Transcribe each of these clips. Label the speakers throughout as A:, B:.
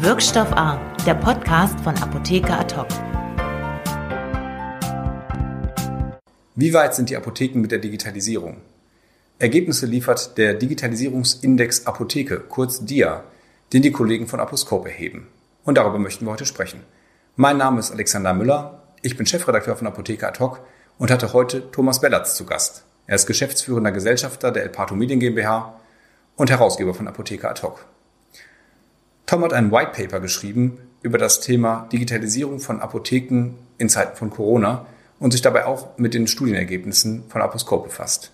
A: Wirkstoff A, der Podcast von Apotheker Ad hoc.
B: Wie weit sind die Apotheken mit der Digitalisierung? Ergebnisse liefert der Digitalisierungsindex Apotheke, kurz DIA, den die Kollegen von Aposcope erheben. Und darüber möchten wir heute sprechen. Mein Name ist Alexander Müller, ich bin Chefredakteur von Apotheker Ad hoc und hatte heute Thomas Bellatz zu Gast. Er ist geschäftsführender Gesellschafter der Elpato Medien GmbH und Herausgeber von Apotheker Ad hoc. Tom hat ein White Paper geschrieben über das Thema Digitalisierung von Apotheken in Zeiten von Corona und sich dabei auch mit den Studienergebnissen von Aposcope befasst.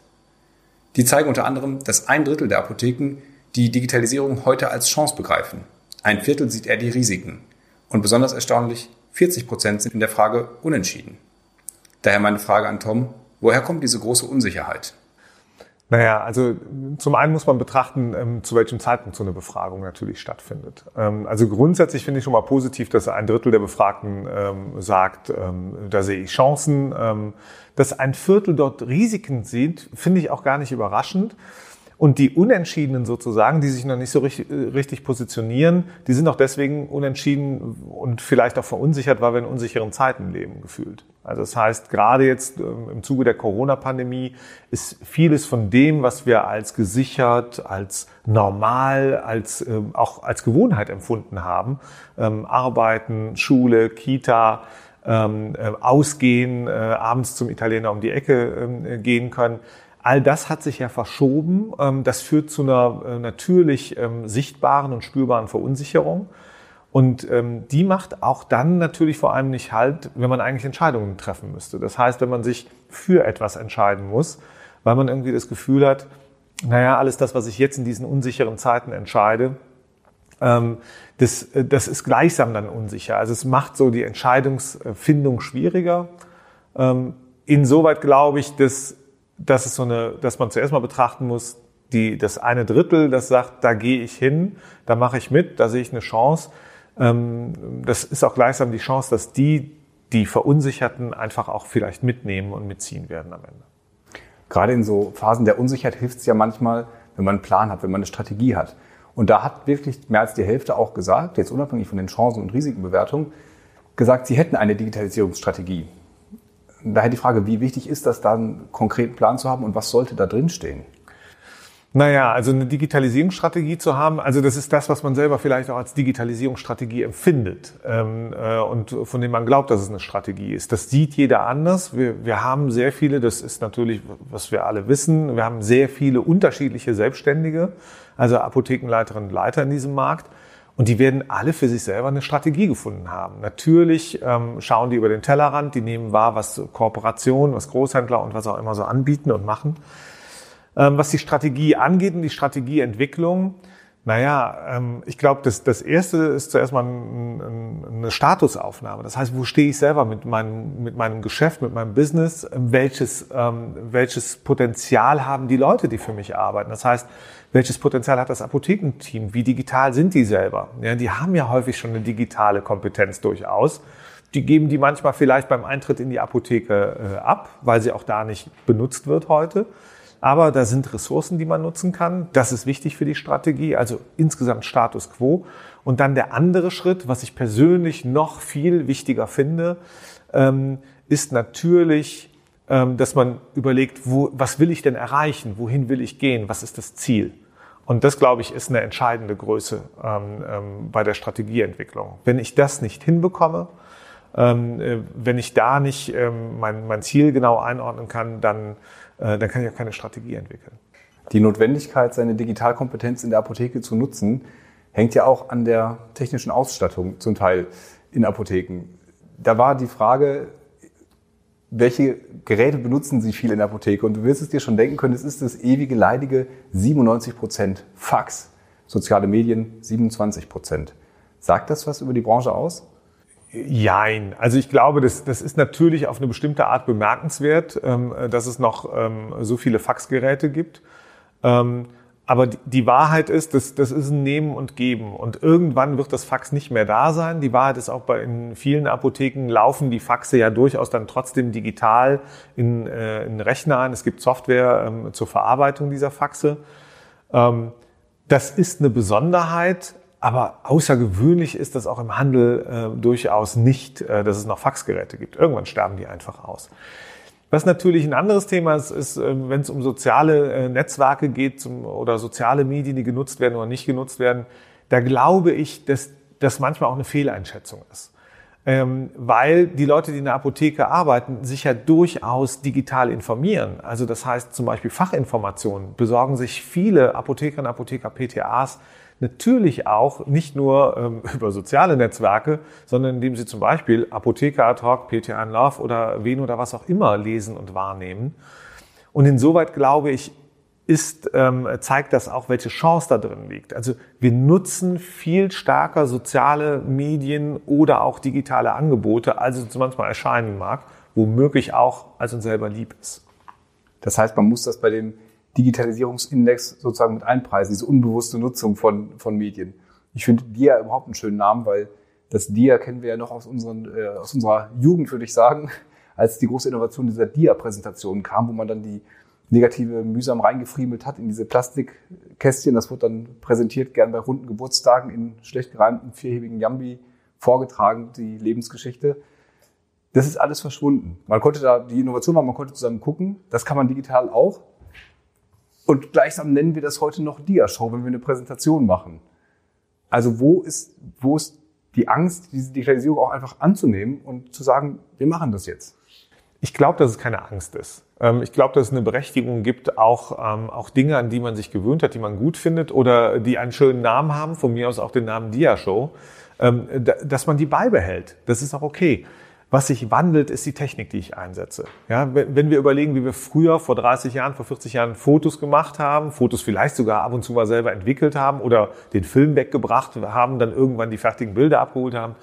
B: Die zeigen unter anderem, dass ein Drittel der Apotheken die Digitalisierung heute als Chance begreifen. Ein Viertel sieht eher die Risiken. Und besonders erstaunlich, 40 Prozent sind in der Frage unentschieden. Daher meine Frage an Tom, woher kommt diese große Unsicherheit?
C: Naja, also zum einen muss man betrachten, ähm, zu welchem Zeitpunkt so eine Befragung natürlich stattfindet. Ähm, also grundsätzlich finde ich schon mal positiv, dass ein Drittel der Befragten ähm, sagt, da sehe ich Chancen. Dass ein Viertel dort Risiken sieht, finde ich auch gar nicht überraschend. Und die Unentschiedenen sozusagen, die sich noch nicht so richtig, richtig, positionieren, die sind auch deswegen unentschieden und vielleicht auch verunsichert, weil wir in unsicheren Zeiten leben, gefühlt. Also das heißt, gerade jetzt ähm, im Zuge der Corona-Pandemie ist vieles von dem, was wir als gesichert, als normal, als ähm, auch als Gewohnheit empfunden haben, ähm, Arbeiten, Schule, Kita, äh, Ausgehen, äh, abends zum Italiener um die Ecke gehen können, All das hat sich ja verschoben. Das führt zu einer äh, natürlich sichtbaren und spürbaren Verunsicherung. Und ähm, die macht auch dann natürlich vor allem nicht halt, wenn man eigentlich Entscheidungen treffen müsste. Das heißt, wenn man sich für etwas entscheiden muss, weil man irgendwie das Gefühl hat, naja, alles das, was ich jetzt in diesen unsicheren Zeiten entscheide, das, äh, das ist gleichsam dann unsicher. Also es macht so die Entscheidungsfindung schwieriger. Insoweit glaube ich, dass dass es so eine, dass man zuerst mal betrachten muss, die, das eine Drittel, das sagt, da gehe ich hin, da mache ich mit, da sehe ich eine Chance. Ähm, das ist auch gleichsam die Chance, dass die, die Verunsicherten einfach auch vielleicht mitnehmen und mitziehen werden am Ende.
B: Gerade in so Phasen der Unsicherheit hilft es ja manchmal, wenn man einen Plan hat, wenn man eine Strategie hat. Und da hat wirklich mehr als die Hälfte auch gesagt, jetzt unabhängig von den Chancen- und Risikenbewertungen, gesagt, sie hätten eine Digitalisierungsstrategie. Daher die Frage, wie wichtig ist das, da einen konkreten Plan zu haben und was sollte da drin stehen?
C: Naja, also eine Digitalisierungsstrategie zu haben, also das ist das, was man selber vielleicht auch als Digitalisierungsstrategie empfindet ähm, äh, und von dem man glaubt, dass es eine Strategie ist. Das sieht jeder anders. Wir, wir haben sehr viele, das ist natürlich, was wir alle wissen, wir haben sehr viele unterschiedliche Selbstständige, also Apothekenleiterinnen und Leiter in diesem Markt. Und die werden alle für sich selber eine Strategie gefunden haben. Natürlich ähm, schauen die über den Tellerrand, die nehmen wahr, was Kooperationen, was Großhändler und was auch immer so anbieten und machen. Ähm, was die Strategie angeht und die Strategieentwicklung, naja, ähm, ich glaube, das, das Erste ist zuerst mal ein, ein, eine Statusaufnahme. Das heißt, wo stehe ich selber mit meinem, mit meinem Geschäft, mit meinem Business? Welches, ähm, welches Potenzial haben die Leute, die für mich arbeiten? Das heißt, welches Potenzial hat das Apothekenteam? Wie digital sind die selber? Ja, die haben ja häufig schon eine digitale Kompetenz durchaus. Die geben die manchmal vielleicht beim Eintritt in die Apotheke äh, ab, weil sie auch da nicht benutzt wird heute. Aber da sind Ressourcen, die man nutzen kann. Das ist wichtig für die Strategie, also insgesamt Status quo. Und dann der andere Schritt, was ich persönlich noch viel wichtiger finde, ähm, ist natürlich ähm, dass man überlegt, wo, was will ich denn erreichen, wohin will ich gehen, was ist das Ziel. Und das, glaube ich, ist eine entscheidende Größe ähm, bei der Strategieentwicklung. Wenn ich das nicht hinbekomme, äh, wenn ich da nicht mein, mein Ziel genau einordnen kann, dann, äh, dann kann ich auch keine Strategie entwickeln.
B: Die Notwendigkeit, seine Digitalkompetenz in der Apotheke zu nutzen, hängt ja auch an der technischen Ausstattung zum Teil in Apotheken. Da war die Frage, welche Geräte benutzen Sie viel in der Apotheke? Und du wirst es dir schon denken können, es ist das ewige, leidige 97 Prozent Fax. Soziale Medien 27 Prozent. Sagt das was über die Branche aus?
C: Jein. Also ich glaube, das, das ist natürlich auf eine bestimmte Art bemerkenswert, ähm, dass es noch ähm, so viele Faxgeräte gibt. Ähm, aber die Wahrheit ist, das, das ist ein Nehmen und Geben. Und irgendwann wird das Fax nicht mehr da sein. Die Wahrheit ist auch bei in vielen Apotheken laufen die Faxe ja durchaus dann trotzdem digital in, äh, in Rechner ein. Es gibt Software zur Verarbeitung dieser Faxe. Das ist eine Besonderheit, Aber außergewöhnlich ist das auch im Handel äh, durchaus nicht, äh, dass es noch Faxgeräte gibt. Irgendwann sterben die einfach aus. Was natürlich ein anderes Thema ist, ist, äh, wenn es um soziale äh, Netzwerke geht zum, oder soziale Medien, die genutzt werden oder nicht genutzt werden, da glaube ich, dass das manchmal auch eine Fehleinschätzung ist. Ähm, weil die Leute, die in der Apotheke arbeiten, sich ja durchaus digital informieren. Also das heißt zum Beispiel Fachinformationen besorgen sich viele Apothekerinnen und Apotheker PTAs natürlich auch nicht nur ähm, über soziale Netzwerke, sondern indem sie zum Beispiel Apotheker Talk, PTA in Love oder Wen oder was auch immer lesen und wahrnehmen. Und insoweit glaube ich, ist, ähm, zeigt das auch, welche Chance da drin liegt. Also wir nutzen viel stärker soziale Medien oder auch digitale Angebote, als es uns manchmal erscheinen mag, womöglich auch, als uns selber lieb ist.
B: Das heißt, man muss das bei dem Digitalisierungsindex sozusagen mit einpreisen, diese unbewusste Nutzung von, von Medien. Ich finde DIA überhaupt einen schönen Namen, weil das DIA kennen wir ja noch aus, unseren, äh, aus unserer Jugend, würde ich sagen, als die große Innovation dieser DIA-Präsentation kam, wo man dann die negative mühsam reingefriemelt hat in diese Plastikkästchen. Das wurde dann präsentiert, gern bei runden Geburtstagen in schlecht gereimten vierhebigen Jambi vorgetragen, die Lebensgeschichte. Das ist alles verschwunden. Man konnte da, die Innovation war, man konnte zusammen gucken. Das kann man digital auch. Und gleichsam nennen wir das heute noch Dia-Show, wenn wir eine Präsentation machen. Also wo ist, wo ist die Angst, diese Digitalisierung auch einfach anzunehmen und zu sagen, wir machen das jetzt?
C: Ich glaube, dass es keine Angst ist. Ähm, ich glaube, dass es eine Berechtigung gibt, auch, ähm, auch Dinge, an die man sich gewöhnt hat, die man gut findet oder die einen schönen Namen haben, von mir aus auch den Namen Dia-Show, ähm, dass man die beibehält. Das ist auch okay. Was sich wandelt, ist die Technik, die ich einsetze. Ja, wenn wir überlegen, wie wir früher vor 30 Jahren, vor 40 Jahren Fotos gemacht haben, Fotos vielleicht sogar ab und zu mal selber entwickelt haben oder den Film weggebracht haben, dann irgendwann die fertigen Bilder abgeholt haben,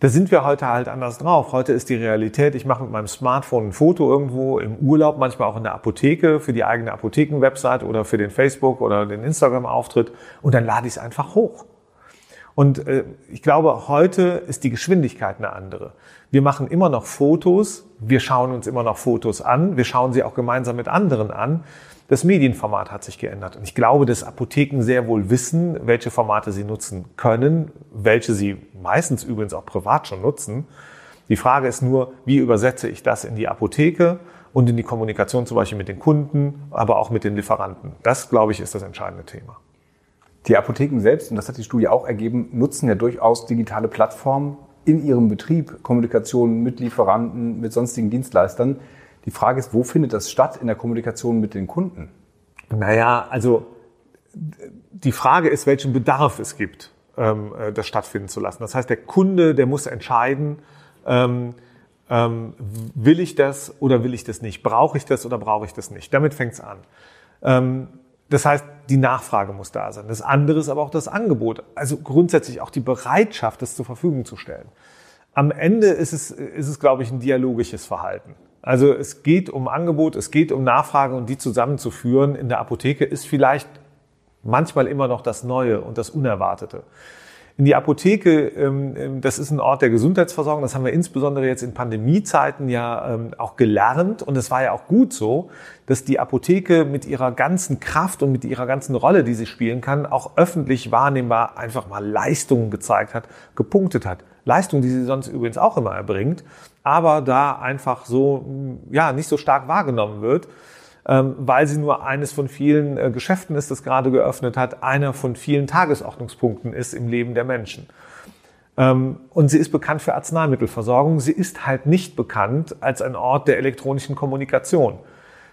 C: da sind wir heute halt anders drauf. Heute ist die Realität, ich mache mit meinem Smartphone ein Foto irgendwo im Urlaub, manchmal auch in der Apotheke für die eigene Apothekenwebsite oder für den Facebook oder den Instagram-Auftritt und dann lade ich es einfach hoch. Und äh, ich glaube, heute ist die Geschwindigkeit eine andere. Wir machen immer noch Fotos, wir schauen uns immer noch Fotos an, wir schauen sie auch gemeinsam mit anderen an. Das Medienformat hat sich geändert. Und ich glaube, dass Apotheken sehr wohl wissen, welche Formate sie nutzen können, welche sie meistens übrigens auch privat schon nutzen. Die Frage ist nur, wie übersetze ich das in die Apotheke und in die Kommunikation zum Beispiel mit den Kunden, aber auch mit den Lieferanten. Das, glaube ich, ist das entscheidende Thema.
B: Die Apotheken selbst, und das hat die Studie auch ergeben, nutzen ja durchaus digitale Plattformen in ihrem Betrieb, Kommunikation mit Lieferanten, mit sonstigen Dienstleistern. Die Frage ist, wo findet das statt in der Kommunikation mit den Kunden?
C: Naja, also die Frage ist, welchen Bedarf es gibt, ähm, äh, das stattfinden zu lassen. Das heißt, der Kunde, der muss entscheiden, ähm, ähm, will ich das oder will ich das nicht? Brauche ich das oder brauche ich das nicht? Damit fängt es an. Das heißt, die Nachfrage muss da sein. Das andere ist aber auch das Angebot. Also grundsätzlich auch die Bereitschaft, das zur Verfügung zu stellen. Am Ende ist es, ist es glaube ich, ein dialogisches Verhalten. Also es geht um Angebot, es geht um Nachfrage und die zusammenzuführen in der Apotheke ist vielleicht manchmal immer noch das Neue und das Unerwartete. In die Apotheke, ähm, ähm, das ist ein Ort der Gesundheitsversorgung, das haben wir insbesondere jetzt in Pandemiezeiten ja ähm, auch gelernt. Und es war ja auch gut so, dass die Apotheke mit ihrer ganzen Kraft und mit ihrer ganzen Rolle, die sie spielen kann, auch öffentlich wahrnehmbar einfach mal Leistungen gezeigt hat, gepunktet hat. Leistung, die sie sonst übrigens auch immer erbringt, aber da einfach so, ja, nicht so stark wahrgenommen wird, weil sie nur eines von vielen äh, Geschäften ist, das gerade geöffnet hat, einer von vielen Tagesordnungspunkten ist im Leben der Menschen. Ähm, und sie ist bekannt für Arzneimittelversorgung. Sie ist halt nicht bekannt als ein Ort der elektronischen Kommunikation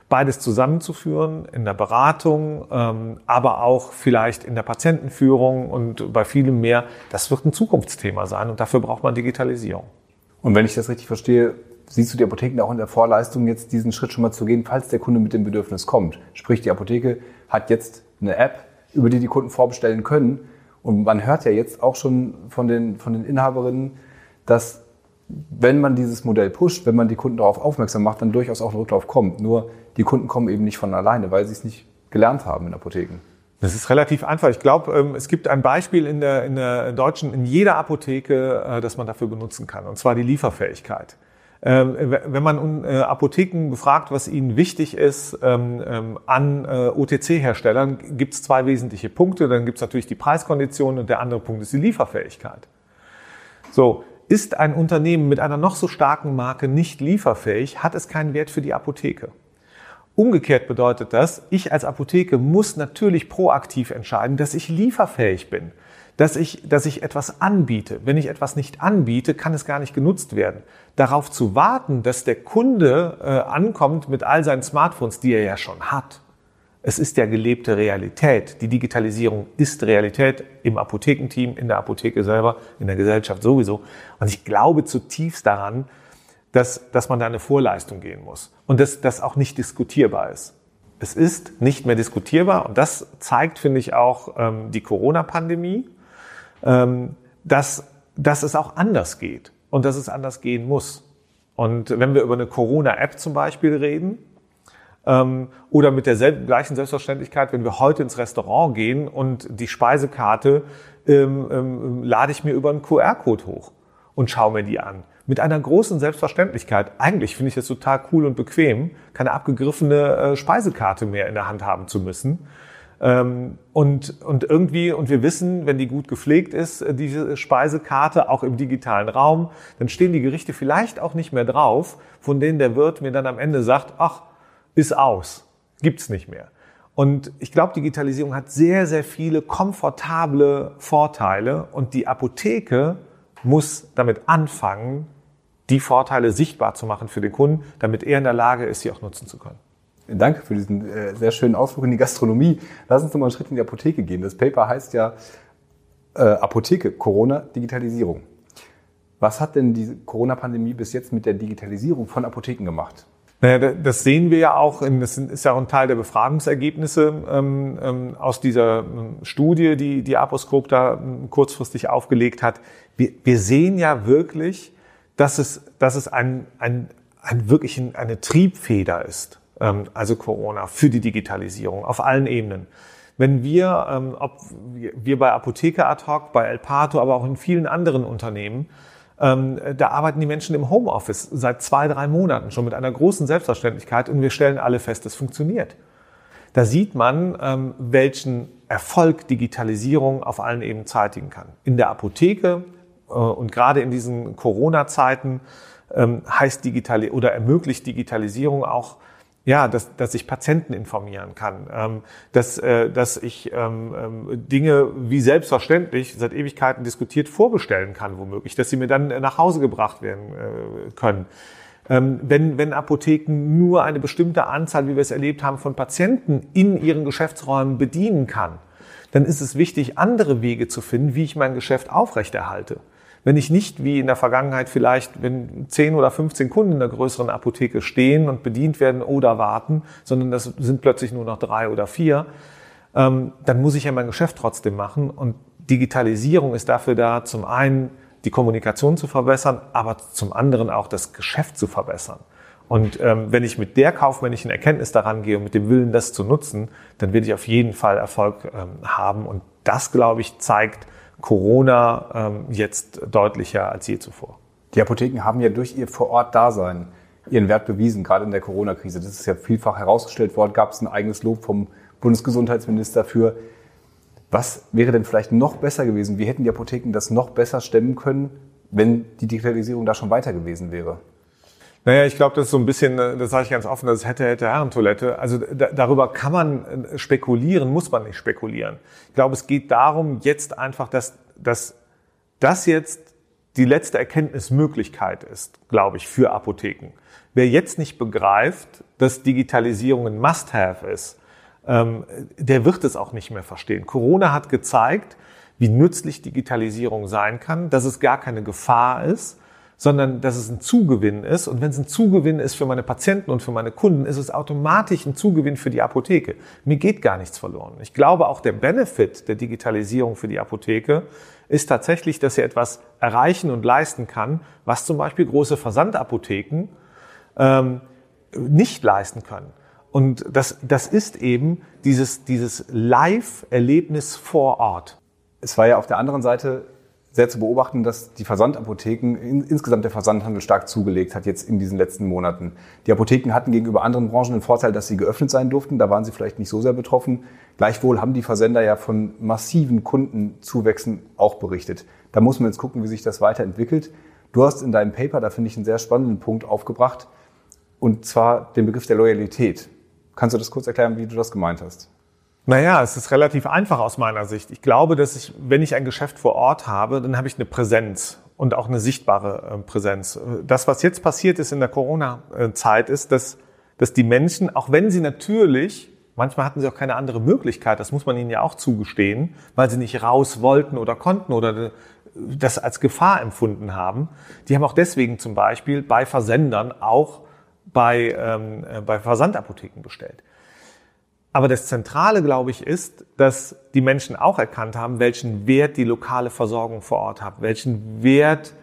C: beides zusammenzuführen in der Beratung, ähm, aber auch vielleicht in der Patientenführung und bei vielem mehr, das wird ein Zukunftsthema sein und dafür braucht man Digitalisierung.
B: Und wenn ich das richtig verstehe, siehst du die Apotheken auch in der Vorleistung, jetzt diesen Schritt schon mal zu gehen, falls der Kunde mit dem Bedürfnis kommt. Sprich, die Apotheke hat jetzt eine App, über die die Kunden vorbestellen können. Und man hört ja jetzt auch schon von den, von den Inhaberinnen, dass wenn man dieses Modell pusht, wenn man die Kunden darauf aufmerksam macht, dann durchaus auch ein Rücklauf kommt. Nur die Kunden kommen eben nicht von alleine, weil sie es nicht gelernt haben in Apotheken.
C: Das ist relativ einfach. Ich glaube, ähm, es gibt ein Beispiel in der, in der deutschen, in jeder Apotheke, äh, das man dafür benutzen kann, und zwar die Lieferfähigkeit. Ähm, wenn man äh, Apotheken befragt, was ihnen wichtig ist ähm, ähm, an äh, OTC-Herstellern, gibt es zwei wesentliche Punkte. Dann gibt es natürlich die Preiskonditionen und der andere Punkt ist die Lieferfähigkeit. So, ist ein Unternehmen mit einer noch so starken Marke nicht lieferfähig, hat es keinen Wert für die Apotheke. Umgekehrt bedeutet das, ich als Apotheke muss natürlich proaktiv entscheiden, dass ich lieferfähig bin dass ich, dass ich etwas anbiete. Wenn ich etwas nicht anbiete, kann es gar nicht genutzt werden. Darauf zu warten, dass der Kunde äh, ankommt mit all seinen Smartphones, die er ja schon hat. Es ist ja gelebte Realität. Die Digitalisierung ist Realität im Apothekenteam, in der Apotheke selber, in der Gesellschaft sowieso. Und ich glaube zutiefst daran, dass, dass man da eine Vorleistung gehen muss und dass das auch nicht diskutierbar ist. Es ist nicht mehr diskutierbar und das zeigt, finde ich, auch ähm, die Corona-Pandemie ähm, dass, dass es auch anders geht und dass es anders gehen muss. Und wenn wir über eine Corona-App zum Beispiel reden, ähm, oder mit der gleichen Selbstverständlichkeit, wenn wir heute ins Restaurant gehen und die Speisekarte ähm, ähm, lade ich mir über einen QR-Code hoch und schaue mir die an. Mit einer großen Selbstverständlichkeit. Eigentlich finde ich das total cool und bequem, keine abgegriffene äh, Speisekarte mehr in der Hand haben zu müssen, ähm, und, und irgendwie, und wir wissen, wenn die gut gepflegt ist, äh, diese Speisekarte, auch im digitalen Raum, dann stehen die Gerichte vielleicht auch nicht mehr drauf, von denen der Wirt mir dann am Ende sagt, ach, ist aus, gibt's nicht mehr. Und ich glaube, Digitalisierung hat sehr, sehr viele komfortable Vorteile und die Apotheke muss damit anfangen, die Vorteile sichtbar zu machen für den Kunden, damit er in der Lage ist, sie auch nutzen zu können.
B: Danke für diesen äh, sehr schönen Ausflug in die Gastronomie. Lass uns noch mal einen Schritt in die Apotheke gehen. Das Paper heißt ja äh, Apotheke, Corona, Digitalisierung. Was hat denn die Corona-Pandemie bis jetzt mit der Digitalisierung von Apotheken gemacht?
C: Naja, das sehen wir ja auch, in, das ist ja auch ein Teil der Befragungsergebnisse ähm, ähm, aus dieser ähm, Studie, die die Aposkop da ähm, kurzfristig aufgelegt hat. Wir, wir sehen ja wirklich, dass es, dass es ein, ein, ein wirklich ein, eine Triebfeder ist ähm, also Corona, für die Digitalisierung auf allen Ebenen. Wenn wir, ähm, ob wir bei Apotheker ad hoc, bei El Pato, aber auch in vielen anderen Unternehmen, ähm, da arbeiten die Menschen im Homeoffice seit zwei, drei Monaten schon mit einer großen Selbstverständlichkeit und wir stellen alle fest, es funktioniert. Da sieht man, welchen Erfolg Digitalisierung auf allen Ebenen zeitigen kann. In der Apotheke und gerade in diesen Corona-Zeiten heißt digital oder ermöglicht Digitalisierung auch ja, dass, dass ich Patienten informieren kann, ähm, dass, äh, dass ich ähm, ähm, Dinge wie selbstverständlich seit Ewigkeiten diskutiert vorbestellen kann, womöglich, dass sie mir dann nach Hause gebracht werden äh, können. Ähm, wenn, wenn Apotheken nur eine bestimmte Anzahl, wie wir es erlebt haben, von Patienten in ihren Geschäftsräumen bedienen kann, dann ist es wichtig, andere Wege zu finden, wie ich mein Geschäft aufrechterhalte. Wenn ich nicht wie in der Vergangenheit vielleicht, wenn 10 oder 15 Kunden in der größeren Apotheke stehen und bedient werden oder warten, sondern das sind plötzlich nur noch drei oder vier, ähm, dann muss ich ja mein Geschäft trotzdem machen. Und Digitalisierung ist dafür da, zum einen die Kommunikation zu verbessern, aber zum anderen auch das Geschäft zu verbessern. Und ähm, wenn ich mit der kaufmännischen Erkenntnis daran gehe und mit dem Willen, das zu nutzen, dann werde ich auf jeden Fall Erfolg ähm, haben. Und das, glaube ich, zeigt, Corona ähm, jetzt deutlicher als je zuvor.
B: Die Apotheken haben ja durch ihr Vor-Ort-Dasein ihren Wert bewiesen, gerade in der Corona-Krise. Das ist ja vielfach herausgestellt worden, gab es ein eigenes Lob vom Bundesgesundheitsminister für. Was wäre denn vielleicht noch besser gewesen? Wie hätten die Apotheken das noch besser stemmen können, wenn die Digitalisierung da schon weiter gewesen wäre?
C: Naja, ich glaube, das ist so ein bisschen, äh, das sage ich ganz offen, das hätte, hätte Herrentoilette. Also da, darüber kann man äh, spekulieren, muss man nicht spekulieren. Ich glaube, es geht darum, jetzt einfach, dass, dass das jetzt die letzte Erkenntnismöglichkeit ist, glaube ich, für Apotheken. Wer jetzt nicht begreift, dass Digitalisierung ein Must-Have ist, ähm, der wird es auch nicht mehr verstehen. Corona hat gezeigt, wie nützlich Digitalisierung sein kann, dass es gar keine Gefahr ist, sondern dass es ein Zugewinn ist. Und wenn es ein Zugewinn ist für meine Patienten und für meine Kunden, ist es automatisch ein Zugewinn für die Apotheke. Mir geht gar nichts verloren. Ich glaube, auch der Benefit der Digitalisierung für die Apotheke ist tatsächlich, dass sie etwas erreichen und leisten kann, was zum Beispiel große Versandapotheken ähm, nicht leisten können. Und das, das ist eben dieses, dieses Live-Erlebnis vor Ort.
B: Es war ja auf der anderen Seite sehr zu beobachten, dass die Versandapotheken, in, insgesamt der Versandhandel stark zugelegt hat jetzt in diesen letzten Monaten. Die Apotheken hatten gegenüber anderen Branchen den Vorteil, dass sie geöffnet sein durften. Da waren sie vielleicht nicht so sehr betroffen. Gleichwohl haben die Versender ja von massiven Kundenzuwächsen auch berichtet. Da muss man jetzt gucken, wie sich das weiterentwickelt. Du hast in deinem Paper, da finde ich einen sehr spannenden Punkt aufgebracht, und zwar den Begriff der Loyalität. Kannst du das kurz erklären, wie du das gemeint hast?
C: Naja, es ist relativ einfach aus meiner Sicht. Ich glaube, dass ich, wenn ich ein Geschäft vor Ort habe, dann habe ich eine Präsenz und auch eine sichtbare äh, Präsenz. Das, was jetzt passiert ist in der Corona-Zeit, ist, dass, dass die Menschen, auch wenn sie natürlich, manchmal hatten sie auch keine andere Möglichkeit, das muss man ihnen ja auch zugestehen, weil sie nicht raus wollten oder konnten oder das als Gefahr empfunden haben, die haben auch deswegen zum Beispiel bei Versendern auch bei, ähm, äh, bei Versandapotheken bestellt. Aber das Zentrale, glaube ich, ist, dass die Menschen auch erkannt haben, welchen Wert die lokale Versorgung vor Ort hat, welchen Wert,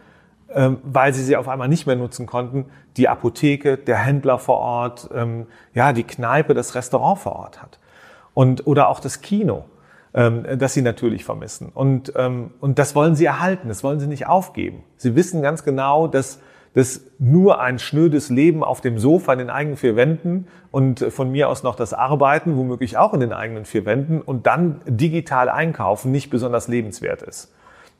C: ähm, weil sie sie auf einmal nicht mehr nutzen konnten, die Apotheke, der Händler vor Ort, ähm, ja, die Kneipe, das Restaurant vor Ort hat. Und, oder auch das Kino, ähm, das sie natürlich vermissen. Und, ähm, und das wollen sie erhalten, das wollen sie nicht aufgeben. Sie wissen ganz genau, dass dass nur ein schnödes Leben auf dem Sofa in den eigenen vier Wänden und von mir aus noch das Arbeiten, womöglich auch in den eigenen vier Wänden und dann digital einkaufen nicht besonders lebenswert ist.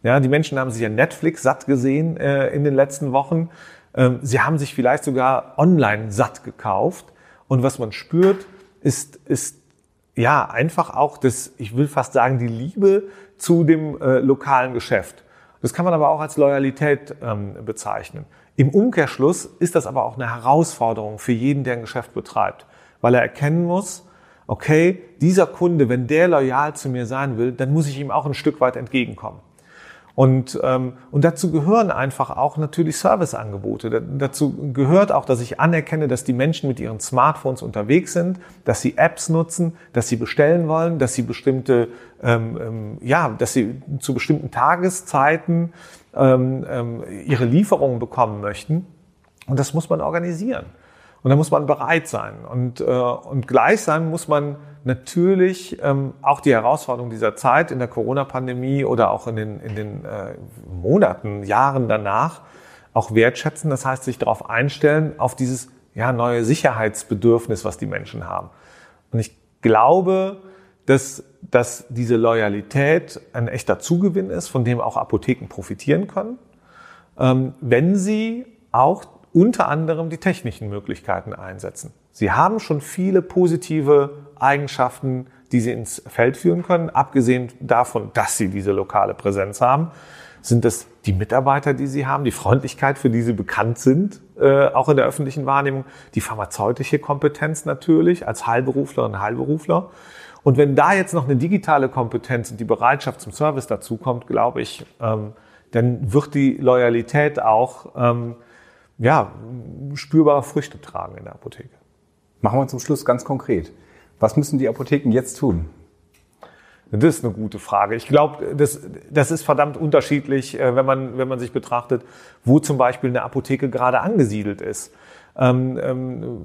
C: Ja, die Menschen haben sich ja Netflix satt gesehen äh, in den letzten Wochen. Ähm, sie haben sich vielleicht sogar online satt gekauft. Und was man spürt, ist, ist ja einfach auch das, ich will fast sagen, die Liebe zu dem äh, lokalen Geschäft. Das kann man aber auch als Loyalität ähm, bezeichnen. Im Umkehrschluss ist das aber auch eine Herausforderung für jeden, der ein Geschäft betreibt, weil er erkennen muss, okay, dieser Kunde, wenn der loyal zu mir sein will, dann muss ich ihm auch ein Stück weit entgegenkommen. Und, ähm, und dazu gehören einfach auch natürlich Serviceangebote. Dazu gehört auch, dass ich anerkenne, dass die Menschen mit ihren Smartphones unterwegs sind, dass sie Apps nutzen, dass sie bestellen wollen, dass sie bestimmte, ähm, ähm, ja, dass sie zu bestimmten Tageszeiten ähm, ähm, ihre Lieferungen bekommen möchten. Und das muss man organisieren. Und da muss man bereit sein. Und, äh, und gleichsam muss man natürlich ähm, auch die Herausforderung dieser Zeit in der Corona-Pandemie oder auch in den, in den äh, Monaten, Jahren danach auch wertschätzen. Das heißt, sich darauf einstellen, auf dieses ja, neue Sicherheitsbedürfnis, was die Menschen haben. Und ich glaube, dass, dass diese Loyalität ein echter Zugewinn ist, von dem auch Apotheken profitieren können, ähm, wenn sie auch unter anderem die technischen Möglichkeiten einsetzen. Sie haben schon viele positive Eigenschaften, die Sie ins Feld führen können. Abgesehen davon, dass Sie diese lokale Präsenz haben, sind es die Mitarbeiter, die Sie haben, die Freundlichkeit, für die Sie bekannt sind, äh, auch in der öffentlichen Wahrnehmung, die pharmazeutische Kompetenz natürlich als Heilberufler und Heilberufler. Und wenn da jetzt noch eine digitale Kompetenz und die Bereitschaft zum Service dazukommt, glaube ich, ähm, dann wird die Loyalität auch ähm, ja, spürbare Früchte tragen in der Apotheke.
B: Machen wir zum Schluss ganz konkret. Was müssen die Apotheken jetzt tun?
C: Das ist eine gute Frage. Ich glaube, das, das ist verdammt unterschiedlich, äh, wenn man, wenn man sich betrachtet, wo zum Beispiel eine Apotheke gerade angesiedelt ist, ähm, ähm,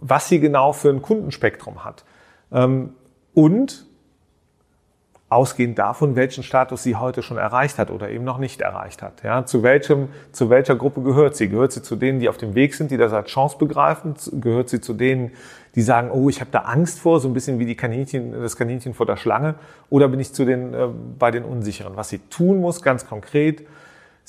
C: was sie genau für ein Kundenspektrum hat. Ähm, und ausgehend davon, welchen Status sie heute schon erreicht hat oder eben noch nicht erreicht hat. Ja, zu welchem, zu welcher Gruppe gehört sie? Gehört sie zu denen, die auf dem Weg sind, die das als Chance begreifen? Gehört sie zu denen, die sagen, oh, ich habe da Angst vor, so ein bisschen wie die Kaninchen, das Kaninchen vor der Schlange? Oder bin ich zu den, äh, bei den Unsicheren? Was sie tun muss, ganz konkret,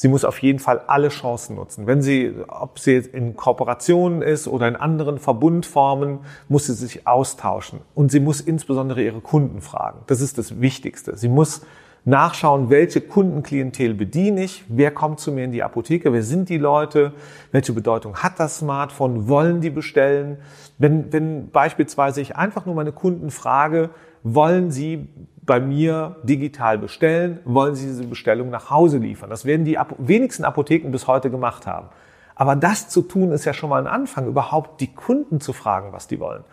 C: sie muss auf jeden Fall alle Chancen nutzen. Wenn sie, ob sie in Kooperationen ist oder in anderen Verbundformen, muss sie sich austauschen. Und sie muss insbesondere ihre Kunden fragen. Das ist das Wichtigste. Sie muss nachschauen, welche Kundenklientel bediene ich, wer kommt zu mir in die Apotheke, wer sind die Leute, welche Bedeutung hat das Smartphone, wollen die bestellen. Wenn, wenn beispielsweise ich einfach nur meine Kunden frage, wollen sie bei mir digital bestellen, wollen Sie diese Bestellung nach Hause liefern. Das werden die wenigsten Apotheken bis heute gemacht haben. Aber das zu tun ist ja schon mal ein Anfang, überhaupt die Kunden zu fragen, was die wollen.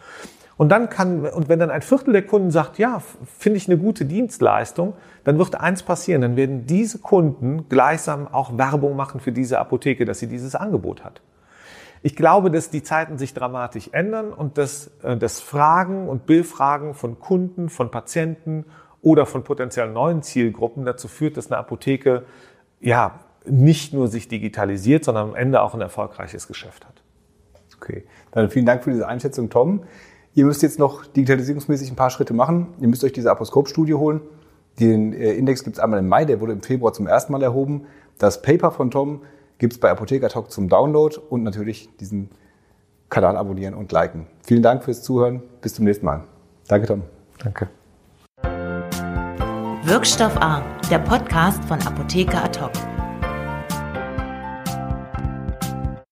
C: Und dann kann, und wenn dann ein Viertel der Kunden sagt, ja, finde ich eine gute Dienstleistung, dann wird eins passieren. Dann werden diese Kunden gleichsam auch Werbung machen für diese Apotheke, dass sie dieses Angebot hat. Ich glaube, dass die Zeiten sich dramatisch ändern und dass äh, das Fragen und Befragen von Kunden, von Patienten oder von potenziellen neuen Zielgruppen dazu führt, dass eine Apotheke ja, nicht nur sich digitalisiert, sondern am Ende auch ein erfolgreiches Geschäft hat.
B: Okay, dann vielen Dank für diese Einschätzung, Tom. Ihr müsst jetzt noch digitalisierungsmäßig ein paar Schritte machen. Ihr müsst euch diese Aposkop-Studie holen. Den äh, Index gibt es einmal im Mai, der wurde im Februar zum ersten Mal erhoben. Das Paper von Tom gibt es bei Apotheker Talk zum Download und natürlich diesen Kanal abonnieren und liken. Vielen Dank fürs Zuhören. Bis zum nächsten Mal. Danke, Tom.
C: Danke.
A: Wirkstoff A, der Podcast von Apotheker Ad hoc.